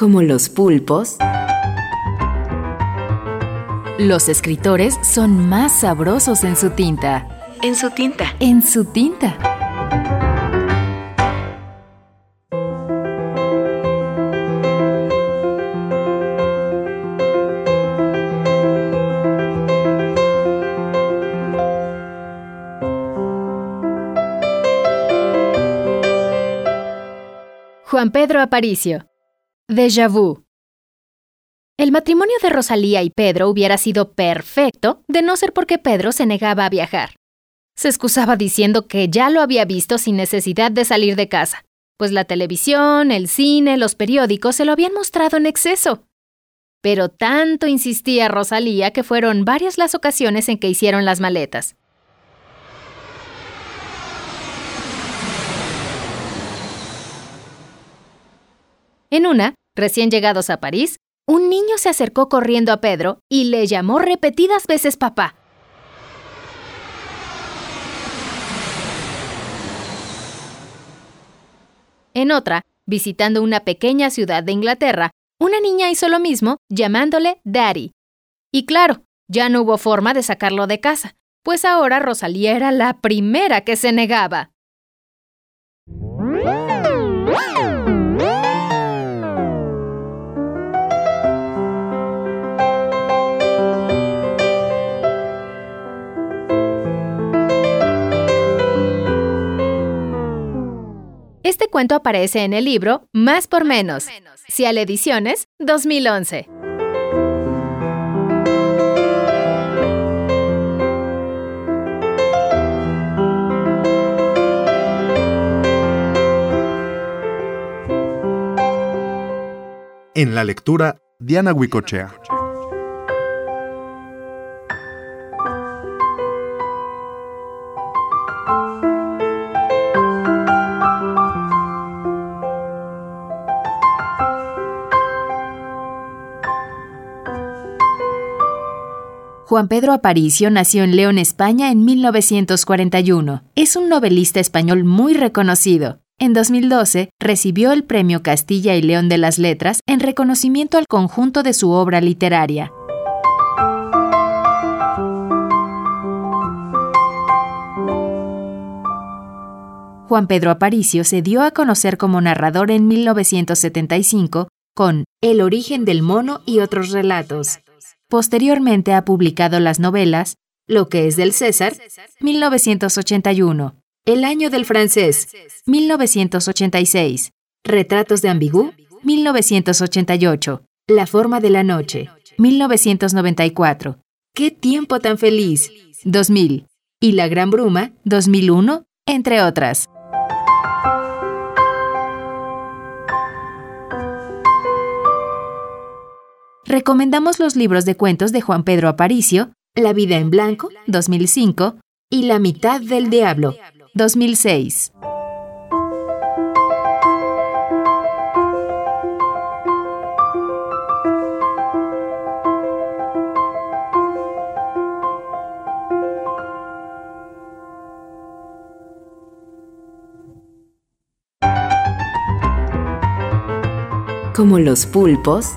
Como los pulpos, los escritores son más sabrosos en su tinta. En su tinta. En su tinta. Juan Pedro Aparicio. Déjà vu. El matrimonio de Rosalía y Pedro hubiera sido perfecto de no ser porque Pedro se negaba a viajar. Se excusaba diciendo que ya lo había visto sin necesidad de salir de casa, pues la televisión, el cine, los periódicos se lo habían mostrado en exceso. Pero tanto insistía Rosalía que fueron varias las ocasiones en que hicieron las maletas. En una, recién llegados a París, un niño se acercó corriendo a Pedro y le llamó repetidas veces papá. En otra, visitando una pequeña ciudad de Inglaterra, una niña hizo lo mismo llamándole Daddy. Y claro, ya no hubo forma de sacarlo de casa, pues ahora Rosalía era la primera que se negaba. Este cuento aparece en el libro Más por Menos, Cial Ediciones, 2011. En la lectura, Diana Huicochea. Juan Pedro Aparicio nació en León, España, en 1941. Es un novelista español muy reconocido. En 2012 recibió el Premio Castilla y León de las Letras en reconocimiento al conjunto de su obra literaria. Juan Pedro Aparicio se dio a conocer como narrador en 1975 con El origen del mono y otros relatos. Posteriormente ha publicado las novelas Lo que es del César, 1981, El año del francés, 1986, Retratos de Ambigú, 1988, La forma de la noche, 1994, Qué tiempo tan feliz, 2000, y La gran bruma, 2001, entre otras. Recomendamos los libros de cuentos de Juan Pedro Aparicio, La vida en blanco, 2005, y La mitad del diablo, 2006. Como los pulpos,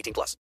18 plus.